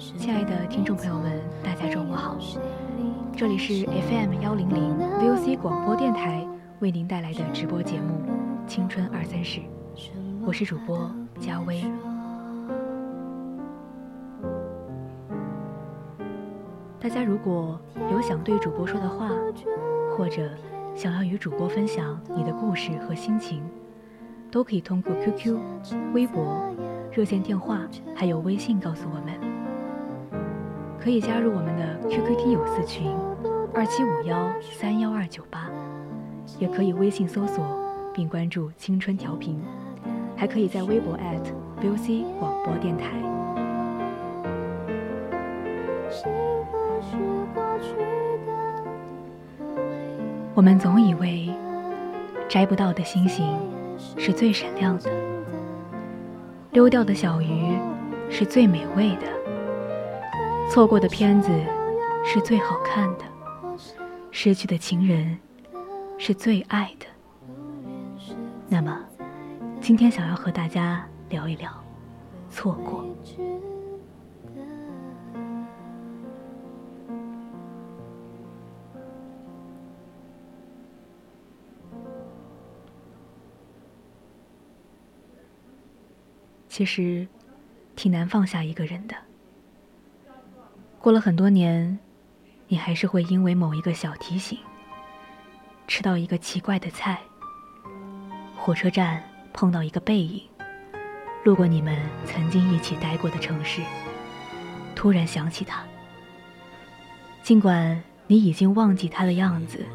亲爱的听众朋友们，大家中午好，这里是 FM 幺零零 VOC 广播电台为您带来的直播节目《青春二三事》，我是主播佳薇。大家如果有想对主播说的话，或者想要与主播分享你的故事和心情，都可以通过 QQ、微博、热线电话还有微信告诉我们。可以加入我们的 QQ 听友四群二七五幺三幺二九八，也可以微信搜索并关注“青春调频”，还可以在微博 @VOC 广播电台。我们总以为摘不到的星星是最闪亮的，溜掉的小鱼是最美味的，错过的片子是最好看的，失去的情人是最爱的。那么，今天想要和大家聊一聊错过。其实，挺难放下一个人的。过了很多年，你还是会因为某一个小提醒，吃到一个奇怪的菜，火车站碰到一个背影，路过你们曾经一起待过的城市，突然想起他。尽管你已经忘记他的样子，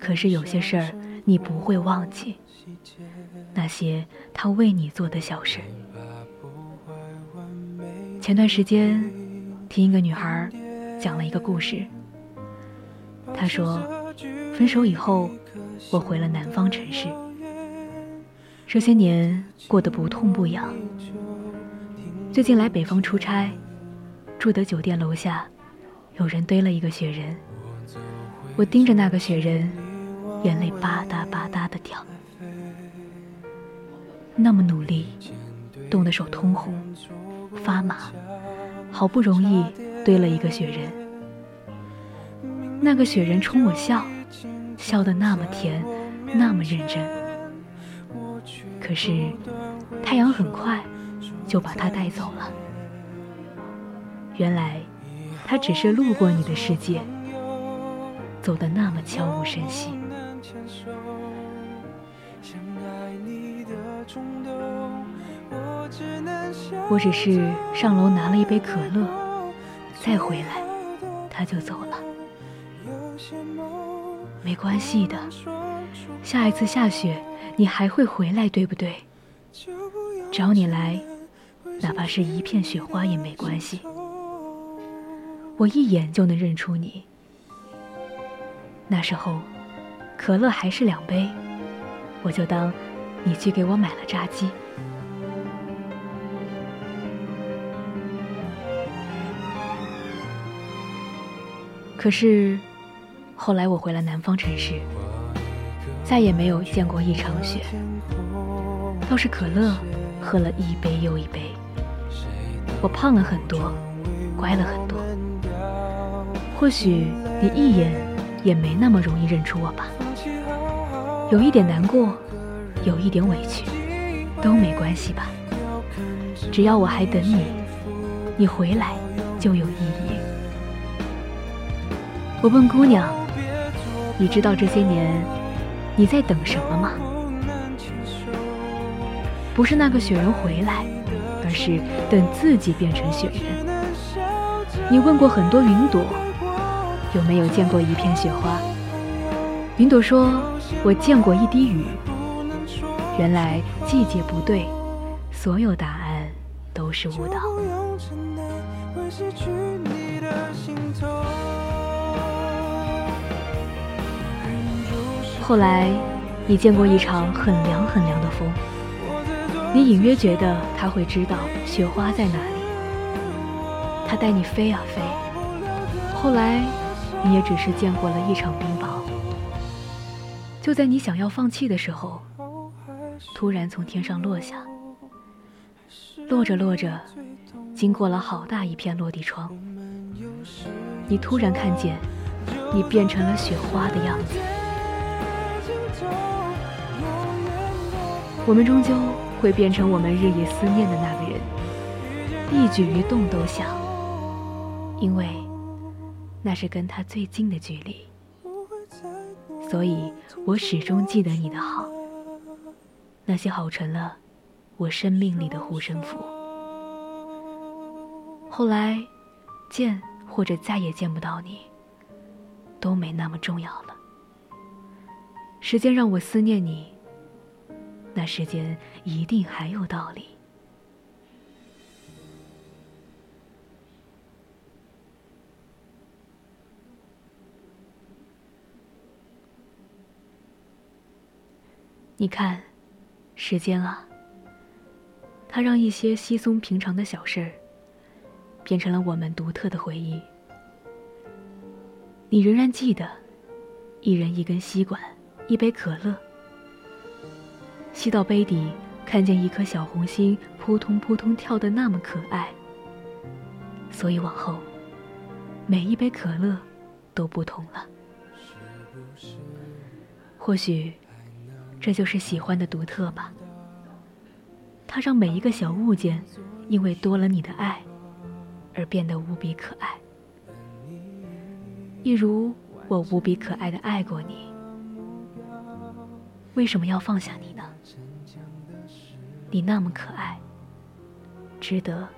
可是有些事儿你不会忘记。那些他为你做的小事。前段时间，听一个女孩讲了一个故事。她说，分手以后，我回了南方城市。这些年过得不痛不痒。最近来北方出差，住的酒店楼下，有人堆了一个雪人。我盯着那个雪人，眼泪吧嗒吧嗒的掉。那么努力，冻得手通红、发麻，好不容易堆了一个雪人。那个雪人冲我笑，笑得那么甜，那么认真。可是，太阳很快就把它带走了。原来，他只是路过你的世界，走得那么悄无声息。我只是上楼拿了一杯可乐，再回来，他就走了。没关系的，下一次下雪你还会回来，对不对？找你来，哪怕是一片雪花也没关系。我一眼就能认出你。那时候，可乐还是两杯，我就当你去给我买了炸鸡。可是，后来我回了南方城市，再也没有见过一场雪，倒是可乐喝了一杯又一杯。我胖了很多，乖了很多。或许你一眼也没那么容易认出我吧。有一点难过，有一点委屈，都没关系吧。只要我还等你，你回来就有意义。我问姑娘：“你知道这些年你在等什么吗？不是那个雪人回来，而是等自己变成雪人。你问过很多云朵，有没有见过一片雪花？云朵说：“我见过一滴雨。”原来季节不对，所有答案都是误导。后来，你见过一场很凉很凉的风，你隐约觉得他会知道雪花在哪里，他带你飞啊飞。后来，你也只是见过了一场冰雹。就在你想要放弃的时候，突然从天上落下，落着落着，经过了好大一片落地窗，你突然看见，你变成了雪花的样子。我们终究会变成我们日夜思念的那个人，一举一动都想，因为那是跟他最近的距离，所以我始终记得你的好，那些好成了我生命里的护身符。后来，见或者再也见不到你，都没那么重要了。时间让我思念你。那时间一定还有道理。你看，时间啊，它让一些稀松平常的小事儿，变成了我们独特的回忆。你仍然记得，一人一根吸管，一杯可乐。吸到杯底，看见一颗小红心扑通扑通跳得那么可爱。所以往后，每一杯可乐都不同了。或许，这就是喜欢的独特吧。它让每一个小物件，因为多了你的爱，而变得无比可爱。一如我无比可爱的爱过你。为什么要放下你呢？你那么可爱，值得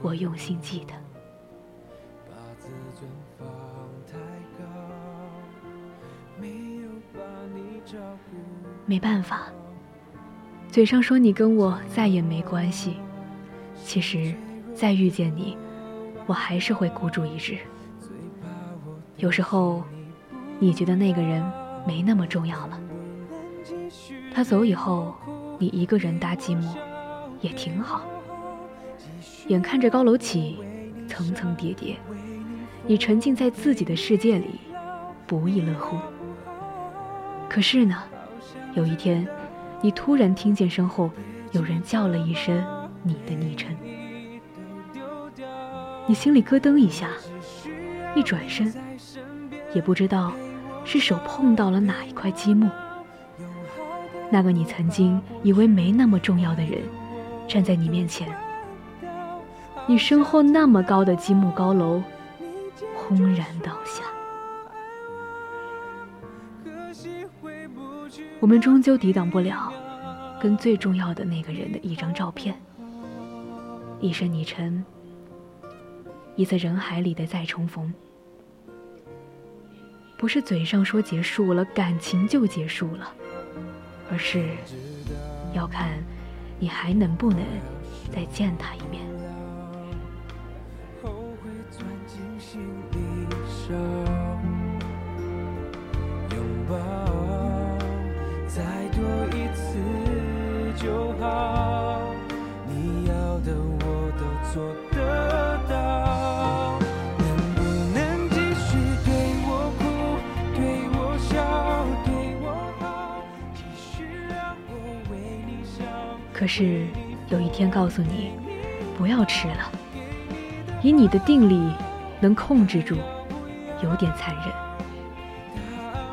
我用心记得。没办法，嘴上说你跟我再也没关系，其实再遇见你，我还是会孤注一掷。有时候，你觉得那个人没那么重要了。他走以后，你一个人搭寂寞，也挺好。眼看着高楼起，层层叠叠，你沉浸在自己的世界里，不亦乐乎。可是呢，有一天，你突然听见身后有人叫了一声你的昵称，你心里咯噔一下，一转身，也不知道是手碰到了哪一块积木。那个你曾经以为没那么重要的人，站在你面前，你身后那么高的积木高楼轰然倒下。我们终究抵挡不了跟最重要的那个人的一张照片，一声昵称，一次人海里的再重逢。不是嘴上说结束了，感情就结束了。而是要看你还能不能再见他一面。可是有一天告诉你不要吃了，以你的定力能控制住，有点残忍。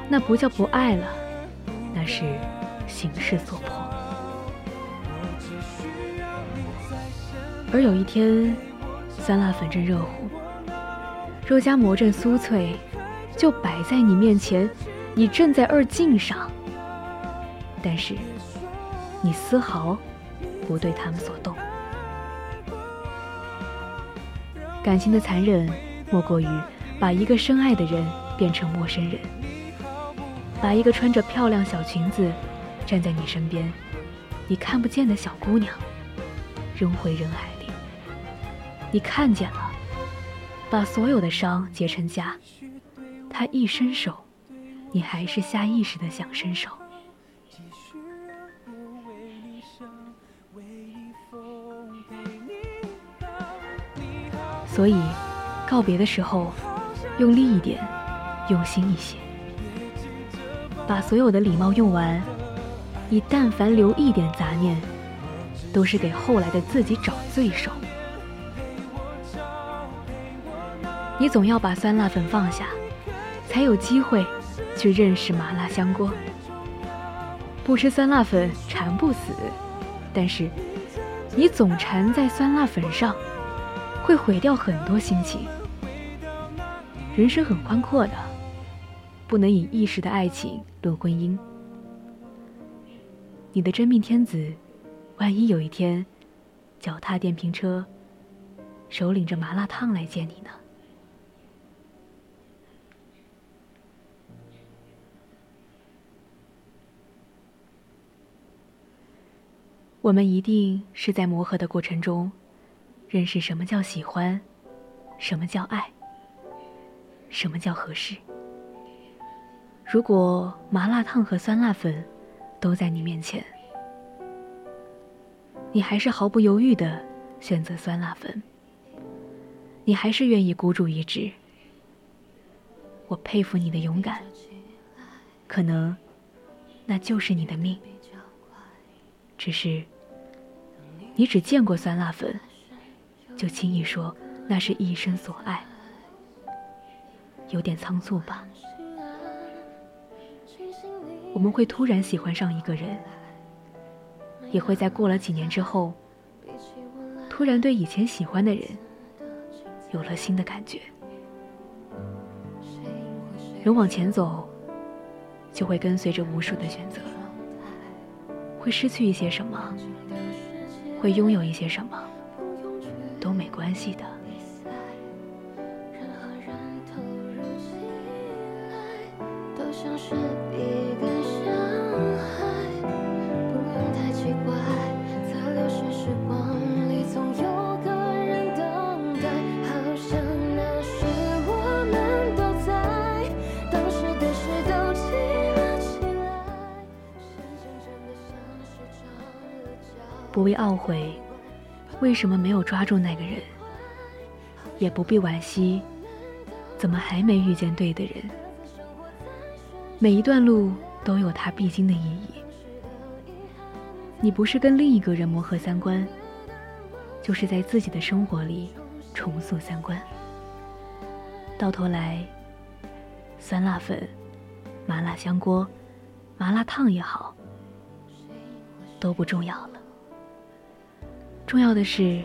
那不叫不爱了，那是形势所迫。而有一天，酸辣粉正热乎，肉夹馍正酥脆，就摆在你面前，你正在二进上。但是，你丝毫不对他们所动。感情的残忍，莫过于把一个深爱的人变成陌生人，把一个穿着漂亮小裙子站在你身边，你看不见的小姑娘扔回人海里。你看见了，把所有的伤结成痂。他一伸手，你还是下意识的想伸手。所以，告别的时候，用力一点，用心一些。把所有的礼貌用完，你但凡留一点杂念，都是给后来的自己找罪受。你总要把酸辣粉放下，才有机会去认识麻辣香锅。不吃酸辣粉馋不死，但是你总馋在酸辣粉上，会毁掉很多心情。人生很宽阔的，不能以一时的爱情论婚姻。你的真命天子，万一有一天脚踏电瓶车，手领着麻辣烫来见你呢？我们一定是在磨合的过程中，认识什么叫喜欢，什么叫爱，什么叫合适。如果麻辣烫和酸辣粉都在你面前，你还是毫不犹豫的选择酸辣粉，你还是愿意孤注一掷。我佩服你的勇敢，可能那就是你的命。只是，你只见过酸辣粉，就轻易说那是一生所爱，有点仓促吧？我们会突然喜欢上一个人，也会在过了几年之后，突然对以前喜欢的人有了新的感觉。人往前走，就会跟随着无数的选择。会失去一些什么，会拥有一些什么，没关系的。不必懊悔，为什么没有抓住那个人；也不必惋惜，怎么还没遇见对的人。每一段路都有它必经的意义。你不是跟另一个人磨合三观，就是在自己的生活里重塑三观。到头来，酸辣粉、麻辣香锅、麻辣烫也好，都不重要了。重要的是，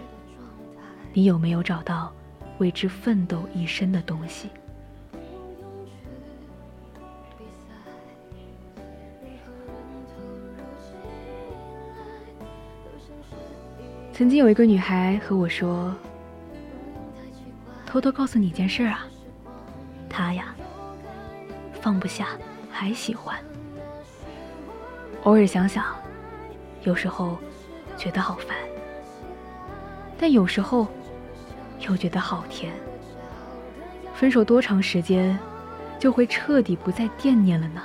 你有没有找到为之奋斗一生的东西？曾经有一个女孩和我说：“偷偷告诉你一件事啊，她呀，放不下，还喜欢。偶尔想想，有时候觉得好烦。”但有时候，又觉得好甜。分手多长时间，就会彻底不再惦念了呢？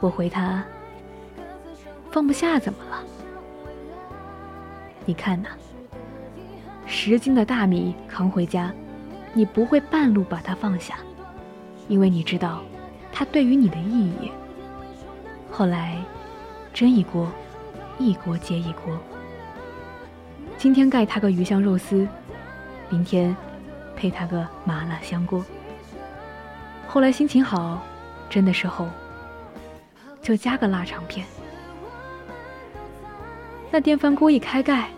我回他：放不下怎么了？你看呐，十斤的大米扛回家，你不会半路把它放下，因为你知道，它对于你的意义。后来，蒸一锅，一锅接一锅。今天盖他个鱼香肉丝，明天配他个麻辣香锅。后来心情好，真的时候就加个腊肠片。那电饭锅一开盖，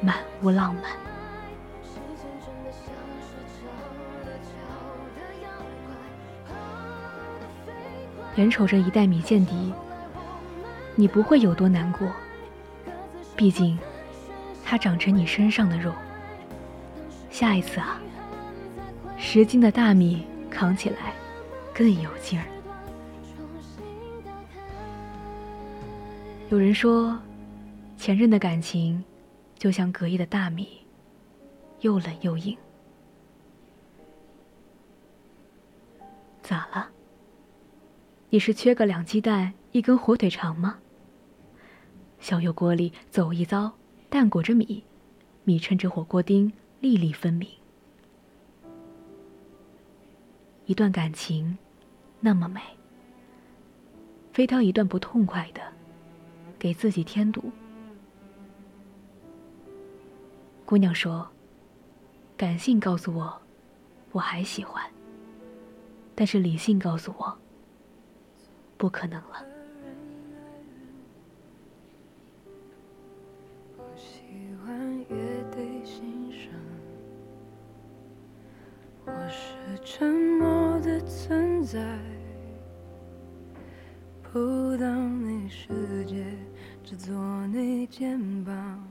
满屋浪漫。眼瞅着一袋米见底，你不会有多难过，毕竟它长成你身上的肉。下一次啊，十斤的大米扛起来更有劲儿。有人说，前任的感情就像隔夜的大米，又冷又硬。咋了？你是缺个两鸡蛋一根火腿肠吗？小油锅里走一遭，蛋裹着米，米衬着火锅丁，粒粒分明。一段感情，那么美，非挑一段不痛快的，给自己添堵。姑娘说：“感性告诉我，我还喜欢，但是理性告诉我。”不可能了。到你世界，只做你肩膀，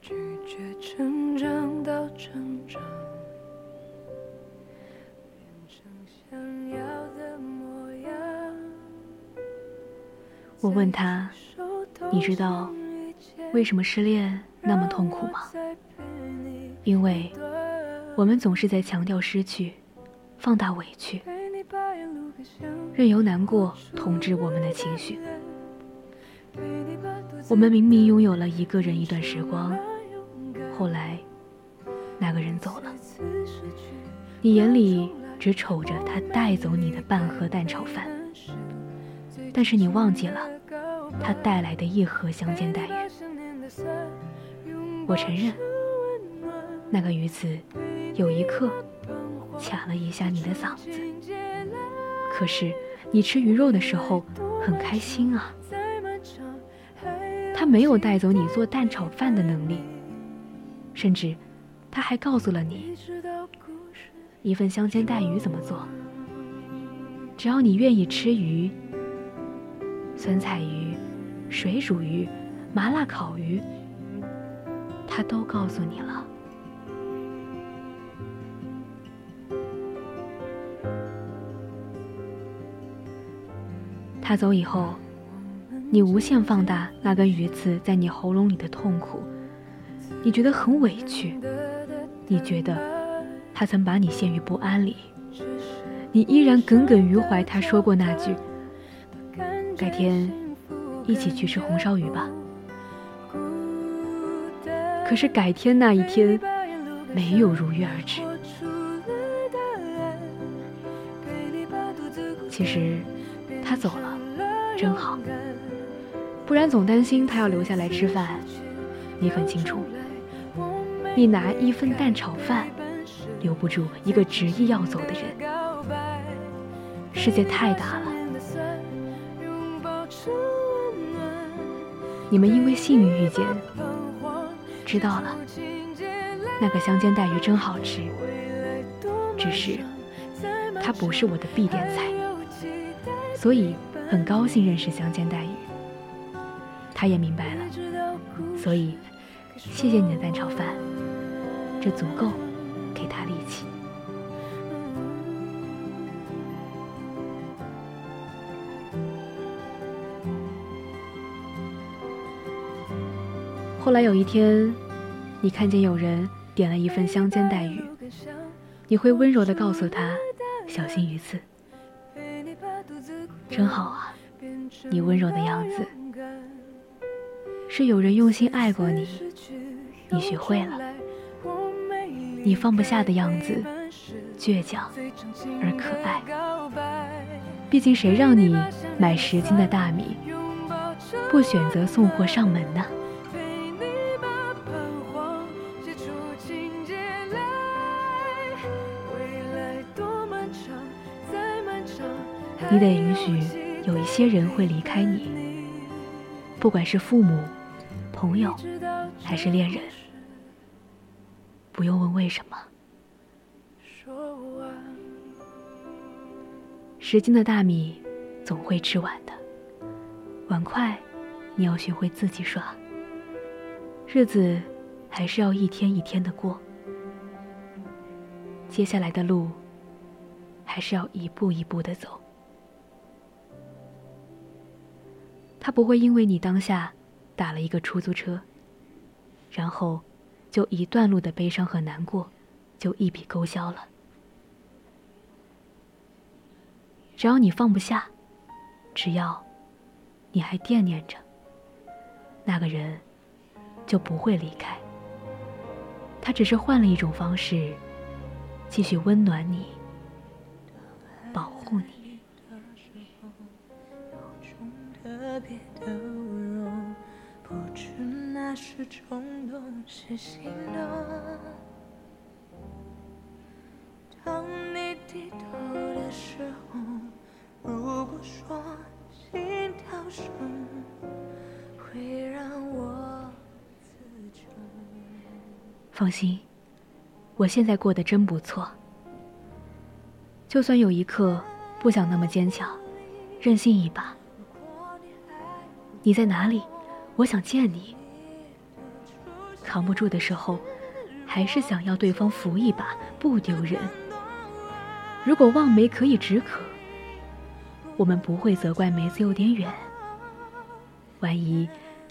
拒绝成长到成长。我问他：“你知道为什么失恋那么痛苦吗？因为我们总是在强调失去，放大委屈，任由难过统治我们的情绪。我们明明拥有了一个人一段时光，后来那个人走了，你眼里只瞅着他带走你的半盒蛋炒饭。”但是你忘记了，他带来的一盒香煎带鱼。我承认，那个鱼刺有一刻卡了一下你的嗓子。可是你吃鱼肉的时候很开心啊。他没有带走你做蛋炒饭的能力，甚至他还告诉了你，一份香煎带鱼怎么做。只要你愿意吃鱼。酸菜鱼、水煮鱼、麻辣烤鱼，他都告诉你了。他走以后，你无限放大那根鱼刺在你喉咙里的痛苦，你觉得很委屈，你觉得他曾把你陷于不安里，你依然耿耿于怀他说过那句。改天一起去吃红烧鱼吧。可是改天那一天没有如约而至。其实他走了，真好。不然总担心他要留下来吃饭。你很清楚，你拿一份蛋炒饭留不住一个执意要走的人。世界太大了。你们因为幸运遇见，知道了，那个香煎带鱼真好吃。只是，它不是我的必点菜，所以很高兴认识香煎带鱼。他也明白了，所以谢谢你的蛋炒饭，这足够给他力气。后来有一天，你看见有人点了一份香煎带鱼，你会温柔地告诉他：“小心鱼刺。”真好啊，你温柔的样子，是有人用心爱过你，你学会了。你放不下的样子，倔强而可爱。毕竟谁让你买十斤的大米？不选择送货上门呢？你得允许有一些人会离开你，不管是父母、朋友还是恋人，不用问为什么。十斤的大米总会吃完的，碗筷你要学会自己刷。日子还是要一天一天的过，接下来的路还是要一步一步的走。他不会因为你当下打了一个出租车，然后就一段路的悲伤和难过就一笔勾销了。只要你放不下，只要你还惦念着那个人，就不会离开。他只是换了一种方式，继续温暖你，保护你。特别的温柔，不知那是冲动是心动。当你低头的时候，如果说心跳声会让我自重。放心，我现在过得真不错。就算有一刻不想那么坚强，任性一把。你在哪里？我想见你。扛不住的时候，还是想要对方扶一把，不丢人。如果望梅可以止渴，我们不会责怪梅子有点远。万一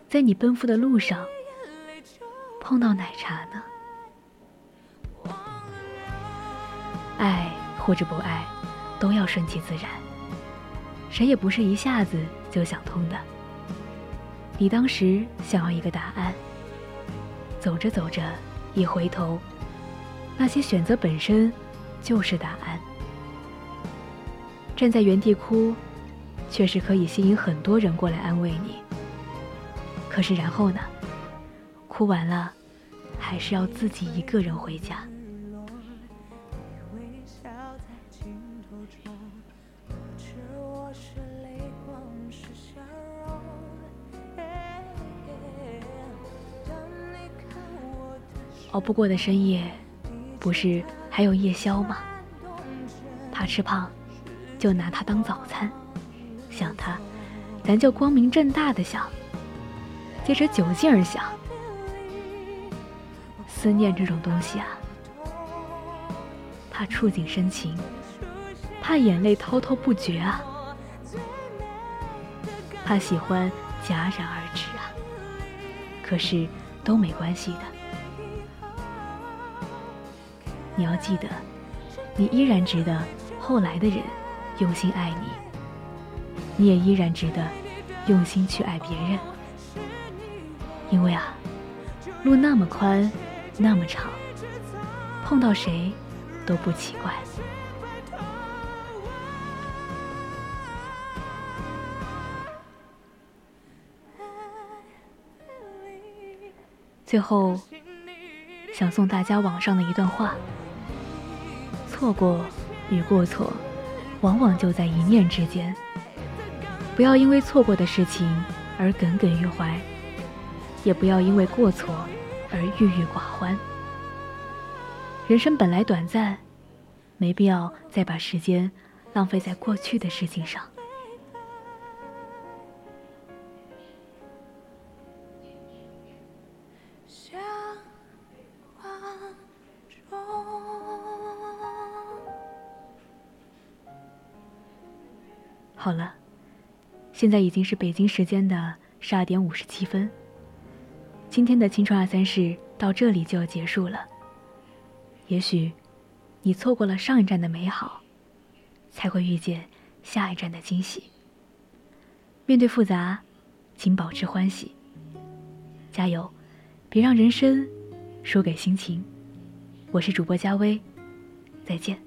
在你奔赴的路上碰到奶茶呢？爱或者不爱，都要顺其自然。谁也不是一下子就想通的。你当时想要一个答案，走着走着，一回头，那些选择本身就是答案。站在原地哭，确实可以吸引很多人过来安慰你。可是然后呢？哭完了，还是要自己一个人回家。熬不过的深夜，不是还有夜宵吗？怕吃胖，就拿它当早餐。想它，咱就光明正大的想，借着酒劲儿想。思念这种东西啊，怕触景生情，怕眼泪滔滔不绝啊，怕喜欢戛然而止啊。可是都没关系的。你要记得，你依然值得后来的人用心爱你，你也依然值得用心去爱别人。因为啊，路那么宽，那么长，碰到谁都不奇怪。最后，想送大家网上的一段话。错过与过错，往往就在一念之间。不要因为错过的事情而耿耿于怀，也不要因为过错而郁郁寡欢。人生本来短暂，没必要再把时间浪费在过去的事情上。好了，现在已经是北京时间的十二点五十七分。今天的青春二三事到这里就要结束了。也许，你错过了上一站的美好，才会遇见下一站的惊喜。面对复杂，请保持欢喜。加油，别让人生输给心情。我是主播佳薇，再见。